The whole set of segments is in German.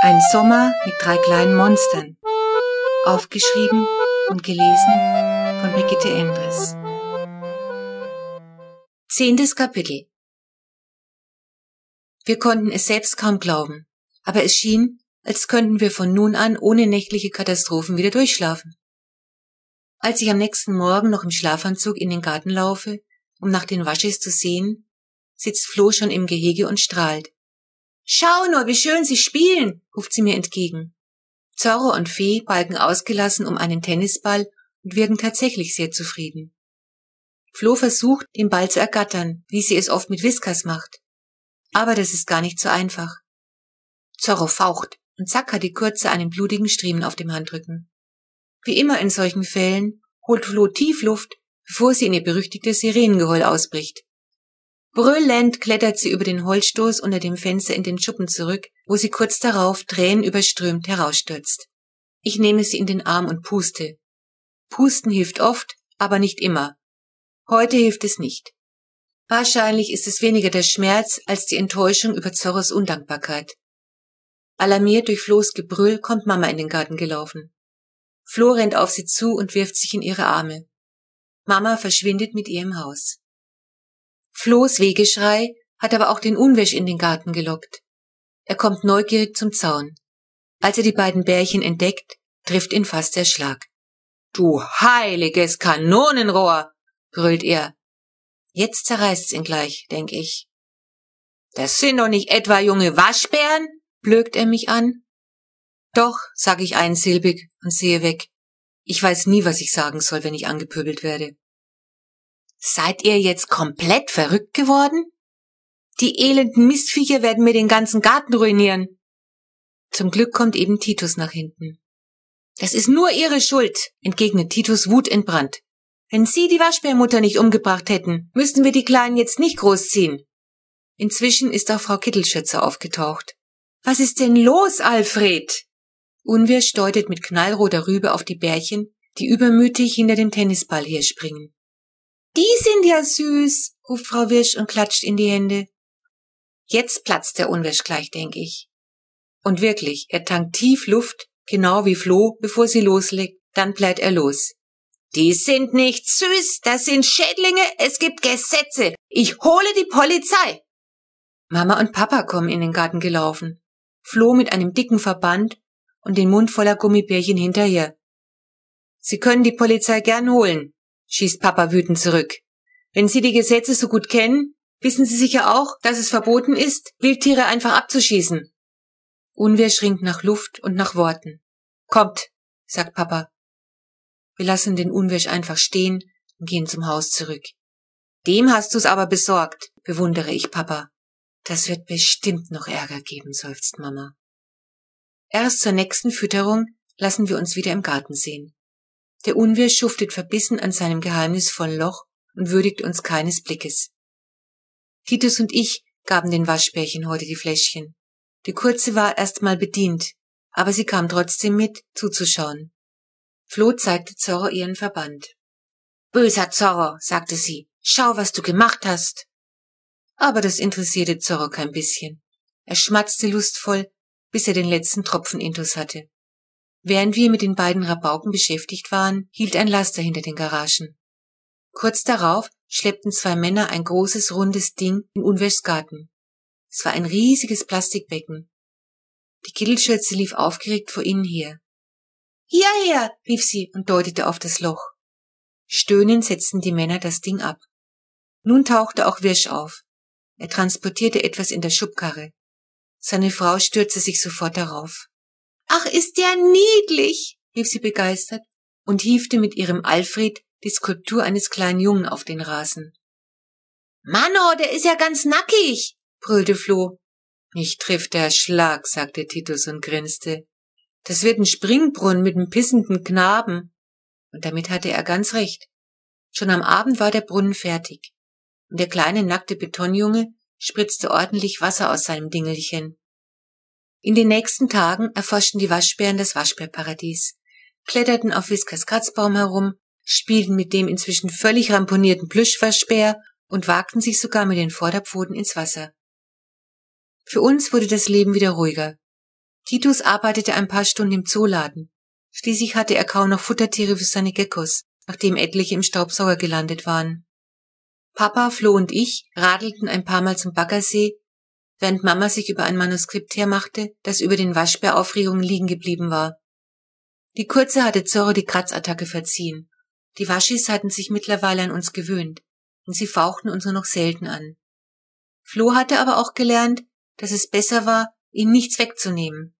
Ein Sommer mit drei kleinen Monstern. Aufgeschrieben und gelesen von Brigitte Endres. Zehntes Kapitel. Wir konnten es selbst kaum glauben, aber es schien, als könnten wir von nun an ohne nächtliche Katastrophen wieder durchschlafen. Als ich am nächsten Morgen noch im Schlafanzug in den Garten laufe, um nach den Waschis zu sehen, sitzt Flo schon im Gehege und strahlt. Schau nur, wie schön sie spielen, ruft sie mir entgegen. Zorro und Fee balgen ausgelassen um einen Tennisball und wirken tatsächlich sehr zufrieden. Flo versucht, den Ball zu ergattern, wie sie es oft mit Whiskas macht. Aber das ist gar nicht so einfach. Zorro faucht und zack hat die Kurze einen blutigen Striemen auf dem Handrücken. Wie immer in solchen Fällen holt Flo tief Luft, bevor sie in ihr berüchtigtes Sirenengeheul ausbricht. Brüllend klettert sie über den Holzstoß unter dem Fenster in den Schuppen zurück, wo sie kurz darauf tränenüberströmt herausstürzt. Ich nehme sie in den Arm und puste. Pusten hilft oft, aber nicht immer. Heute hilft es nicht. Wahrscheinlich ist es weniger der Schmerz als die Enttäuschung über Zorros Undankbarkeit. Alarmiert durch Flohs Gebrüll kommt Mama in den Garten gelaufen. Flo rennt auf sie zu und wirft sich in ihre Arme. Mama verschwindet mit ihr im Haus. Flohs Wegeschrei hat aber auch den Unwäsch in den Garten gelockt. Er kommt neugierig zum Zaun. Als er die beiden Bärchen entdeckt, trifft ihn fast der Schlag. Du heiliges Kanonenrohr, brüllt er. Jetzt zerreißt's ihn gleich, denk ich. Das sind doch nicht etwa junge Waschbären, blökt er mich an. Doch, sag ich einsilbig und sehe weg. Ich weiß nie, was ich sagen soll, wenn ich angepöbelt werde. Seid ihr jetzt komplett verrückt geworden? Die elenden Mistviecher werden mir den ganzen Garten ruinieren. Zum Glück kommt eben Titus nach hinten. Das ist nur ihre Schuld, entgegnet Titus wutentbrannt. Wenn Sie die Waschbärmutter nicht umgebracht hätten, müssten wir die Kleinen jetzt nicht großziehen. Inzwischen ist auch Frau Kittelschützer aufgetaucht. Was ist denn los, Alfred? Unwirsch deutet mit knallroter Rübe auf die Bärchen, die übermütig hinter dem Tennisball herspringen. Die sind ja süß, ruft Frau Wirsch und klatscht in die Hände. Jetzt platzt der Unwirsch gleich, denke ich. Und wirklich, er tankt tief Luft, genau wie Flo, bevor sie loslegt, dann bleibt er los. Die sind nicht süß, das sind Schädlinge, es gibt Gesetze. Ich hole die Polizei. Mama und Papa kommen in den Garten gelaufen. Flo mit einem dicken Verband und den Mund voller Gummibärchen hinterher. Sie können die Polizei gern holen, schießt Papa wütend zurück. Wenn Sie die Gesetze so gut kennen, wissen Sie sicher auch, dass es verboten ist, Wildtiere einfach abzuschießen. Unwehr schrinkt nach Luft und nach Worten. Kommt, sagt Papa. Wir lassen den Unwirsch einfach stehen und gehen zum Haus zurück. Dem hast du's aber besorgt, bewundere ich Papa. Das wird bestimmt noch Ärger geben, seufzt Mama. Erst zur nächsten Fütterung lassen wir uns wieder im Garten sehen. Der Unwehr schuftet verbissen an seinem geheimnisvollen Loch und würdigt uns keines Blickes. Titus und ich gaben den Waschbärchen heute die Fläschchen. Die Kurze war erst mal bedient, aber sie kam trotzdem mit, zuzuschauen. Flo zeigte Zorro ihren Verband. Böser Zorro, sagte sie, schau, was du gemacht hast. Aber das interessierte Zorro kein bisschen. Er schmatzte lustvoll, bis er den letzten Tropfen Intus hatte. Während wir mit den beiden Rabauken beschäftigt waren, hielt ein Laster hinter den Garagen. Kurz darauf schleppten zwei Männer ein großes, rundes Ding in Unwers Garten. Es war ein riesiges Plastikbecken. Die Kittelschürze lief aufgeregt vor ihnen her. Hierher, rief sie und deutete auf das Loch. Stöhnend setzten die Männer das Ding ab. Nun tauchte auch Wirsch auf. Er transportierte etwas in der Schubkarre. Seine Frau stürzte sich sofort darauf. Ach, ist der niedlich, rief sie begeistert und hiefte mit ihrem Alfred die Skulptur eines kleinen Jungen auf den Rasen. Mano, der ist ja ganz nackig, brüllte Flo. Mich trifft der Schlag, sagte Titus und grinste. Das wird ein Springbrunnen mit einem pissenden Knaben. Und damit hatte er ganz recht. Schon am Abend war der Brunnen fertig. Und der kleine nackte Betonjunge spritzte ordentlich Wasser aus seinem Dingelchen. In den nächsten Tagen erforschten die Waschbären das Waschbärparadies, kletterten auf Whiskers Kratzbaum herum, spielten mit dem inzwischen völlig ramponierten Plüschwaschbär und wagten sich sogar mit den Vorderpfoten ins Wasser. Für uns wurde das Leben wieder ruhiger. Titus arbeitete ein paar Stunden im Zooladen. Schließlich hatte er kaum noch Futtertiere für seine Geckos, nachdem etliche im Staubsauger gelandet waren. Papa, Flo und ich radelten ein paar Mal zum Baggersee, während Mama sich über ein Manuskript hermachte, das über den Waschbäraufregungen liegen geblieben war. Die Kurze hatte Zorro die Kratzattacke verziehen. Die Waschis hatten sich mittlerweile an uns gewöhnt, und sie fauchten uns nur noch selten an. Flo hatte aber auch gelernt, dass es besser war, ihnen nichts wegzunehmen.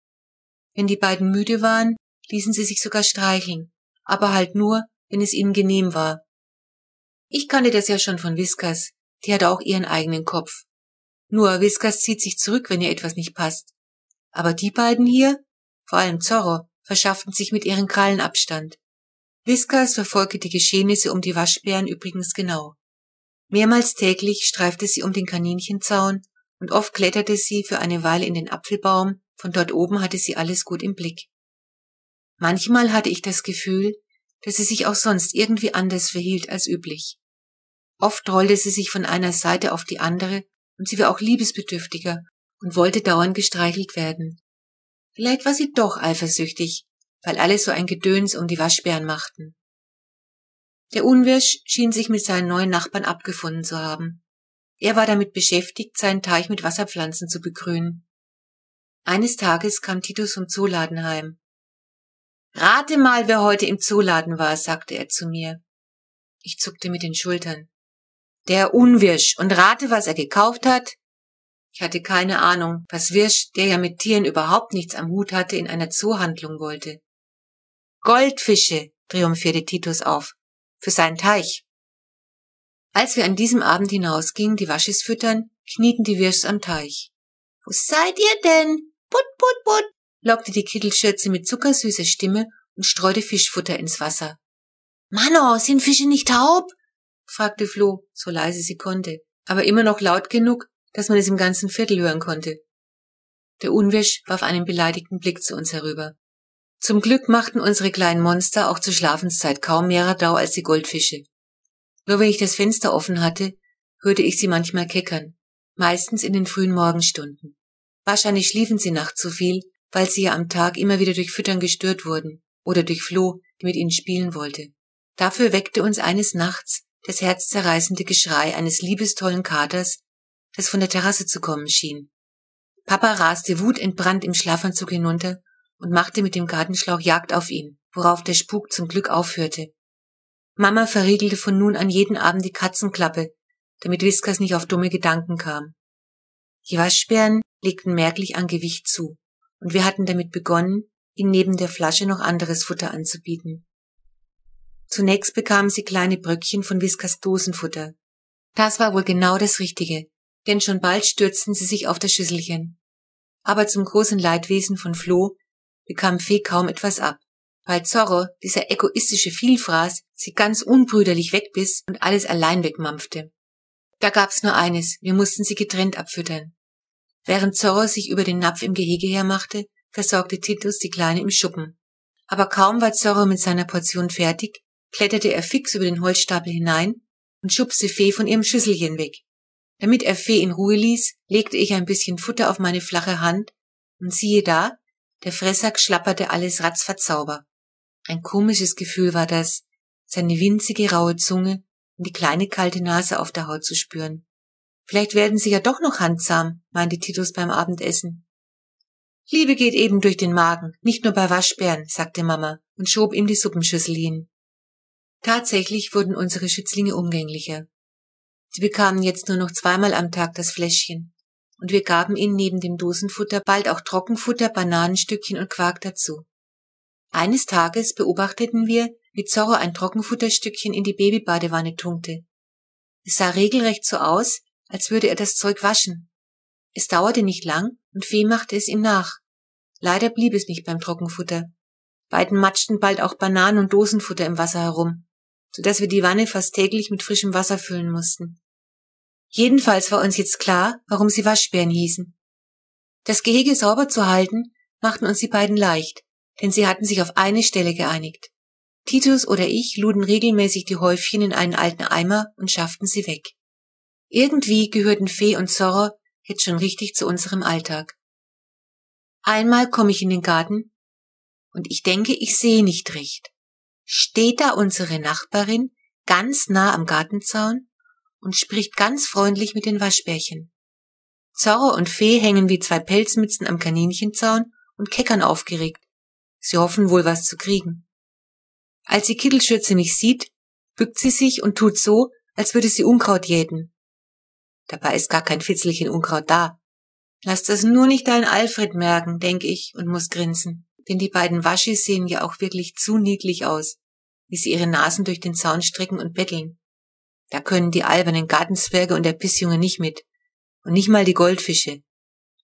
Wenn die beiden müde waren, ließen sie sich sogar streicheln, aber halt nur, wenn es ihnen genehm war. Ich kannte das ja schon von Whiskers, die hat auch ihren eigenen Kopf. Nur Whiskers zieht sich zurück, wenn ihr etwas nicht passt. Aber die beiden hier, vor allem Zorro, verschafften sich mit ihren Krallen Abstand. Whiskers verfolgte die Geschehnisse um die Waschbären übrigens genau. Mehrmals täglich streifte sie um den Kaninchenzaun und oft kletterte sie für eine Weile in den Apfelbaum, von dort oben hatte sie alles gut im Blick. Manchmal hatte ich das Gefühl, dass sie sich auch sonst irgendwie anders verhielt als üblich. Oft rollte sie sich von einer Seite auf die andere und sie war auch liebesbedürftiger und wollte dauernd gestreichelt werden. Vielleicht war sie doch eifersüchtig, weil alle so ein Gedöns um die Waschbären machten. Der Unwirsch schien sich mit seinen neuen Nachbarn abgefunden zu haben. Er war damit beschäftigt, seinen Teich mit Wasserpflanzen zu begrünen. Eines Tages kam Titus vom Zooladen heim. Rate mal, wer heute im Zooladen war, sagte er zu mir. Ich zuckte mit den Schultern. Der Unwirsch. Und rate, was er gekauft hat? Ich hatte keine Ahnung, was Wirsch, der ja mit Tieren überhaupt nichts am Hut hatte, in einer Zoohandlung wollte. Goldfische, triumphierte Titus auf, für seinen Teich. Als wir an diesem Abend hinausgingen, die Waschis füttern, knieten die Wirschs am Teich. Wo seid ihr denn? Put, put, put, lockte die Kittelschürze mit zuckersüßer Stimme und streute Fischfutter ins Wasser. Mano, sind Fische nicht taub? Fragte Flo, so leise sie konnte, aber immer noch laut genug, dass man es im ganzen Viertel hören konnte. Der Unwisch warf einen beleidigten Blick zu uns herüber. Zum Glück machten unsere kleinen Monster auch zur Schlafenszeit kaum mehr Radau als die Goldfische. Nur wenn ich das Fenster offen hatte, hörte ich sie manchmal keckern, meistens in den frühen Morgenstunden. Wahrscheinlich schliefen sie nachts zu viel, weil sie ja am Tag immer wieder durch Füttern gestört wurden oder durch Floh, die mit ihnen spielen wollte. Dafür weckte uns eines Nachts das herzzerreißende Geschrei eines liebestollen Katers, das von der Terrasse zu kommen schien. Papa raste wutentbrannt im Schlafanzug hinunter und machte mit dem Gartenschlauch Jagd auf ihn, worauf der Spuk zum Glück aufhörte. Mama verriegelte von nun an jeden Abend die Katzenklappe, damit Whiskers nicht auf dumme Gedanken kam. Die Waschbären legten merklich an Gewicht zu, und wir hatten damit begonnen, ihnen neben der Flasche noch anderes Futter anzubieten. Zunächst bekamen sie kleine Bröckchen von Whiskers Dosenfutter. Das war wohl genau das Richtige, denn schon bald stürzten sie sich auf das Schüsselchen. Aber zum großen Leidwesen von Flo bekam Fee kaum etwas ab, weil Zorro, dieser egoistische Vielfraß, sie ganz unbrüderlich wegbiss und alles allein wegmampfte. Da gab's nur eines, wir mussten sie getrennt abfüttern. Während Zorro sich über den Napf im Gehege hermachte, versorgte Titus die Kleine im Schuppen. Aber kaum war Zorro mit seiner Portion fertig, kletterte er fix über den Holzstapel hinein und schubste Fee von ihrem Schüsselchen weg. Damit er Fee in Ruhe ließ, legte ich ein bisschen Futter auf meine flache Hand und siehe da, der Fressack schlapperte alles ratzverzauber. Ein komisches Gefühl war das, seine winzige raue Zunge und die kleine kalte Nase auf der Haut zu spüren. Vielleicht werden sie ja doch noch handsam, meinte Titus beim Abendessen. Liebe geht eben durch den Magen, nicht nur bei Waschbären, sagte Mama und schob ihm die Suppenschüssel hin. Tatsächlich wurden unsere Schützlinge umgänglicher. Sie bekamen jetzt nur noch zweimal am Tag das Fläschchen, und wir gaben ihnen neben dem Dosenfutter bald auch Trockenfutter, Bananenstückchen und Quark dazu. Eines Tages beobachteten wir, wie Zorro ein Trockenfutterstückchen in die Babybadewanne tunkte. Es sah regelrecht so aus, als würde er das Zeug waschen. Es dauerte nicht lang und Fee machte es ihm nach. Leider blieb es nicht beim Trockenfutter. Beiden matschten bald auch Bananen und Dosenfutter im Wasser herum so dass wir die Wanne fast täglich mit frischem Wasser füllen mussten. Jedenfalls war uns jetzt klar, warum sie Waschbären hießen. Das Gehege sauber zu halten, machten uns die beiden leicht, denn sie hatten sich auf eine Stelle geeinigt. Titus oder ich luden regelmäßig die Häufchen in einen alten Eimer und schafften sie weg. Irgendwie gehörten Fee und Zorro jetzt schon richtig zu unserem Alltag. Einmal komme ich in den Garten und ich denke, ich sehe nicht recht. Steht da unsere Nachbarin ganz nah am Gartenzaun und spricht ganz freundlich mit den Waschbärchen. Zorro und Fee hängen wie zwei Pelzmützen am Kaninchenzaun und keckern aufgeregt. Sie hoffen wohl was zu kriegen. Als die Kittelschürze mich sieht, bückt sie sich und tut so, als würde sie Unkraut jäten. Dabei ist gar kein Fitzelchen Unkraut da. Lass das nur nicht dein Alfred merken, denk ich und muss grinsen. Denn die beiden Waschis sehen ja auch wirklich zu niedlich aus, wie sie ihre Nasen durch den Zaun strecken und betteln. Da können die albernen Gartenzwerge und der Pissjunge nicht mit. Und nicht mal die Goldfische.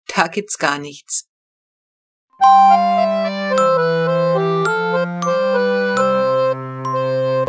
Da gibt's gar nichts.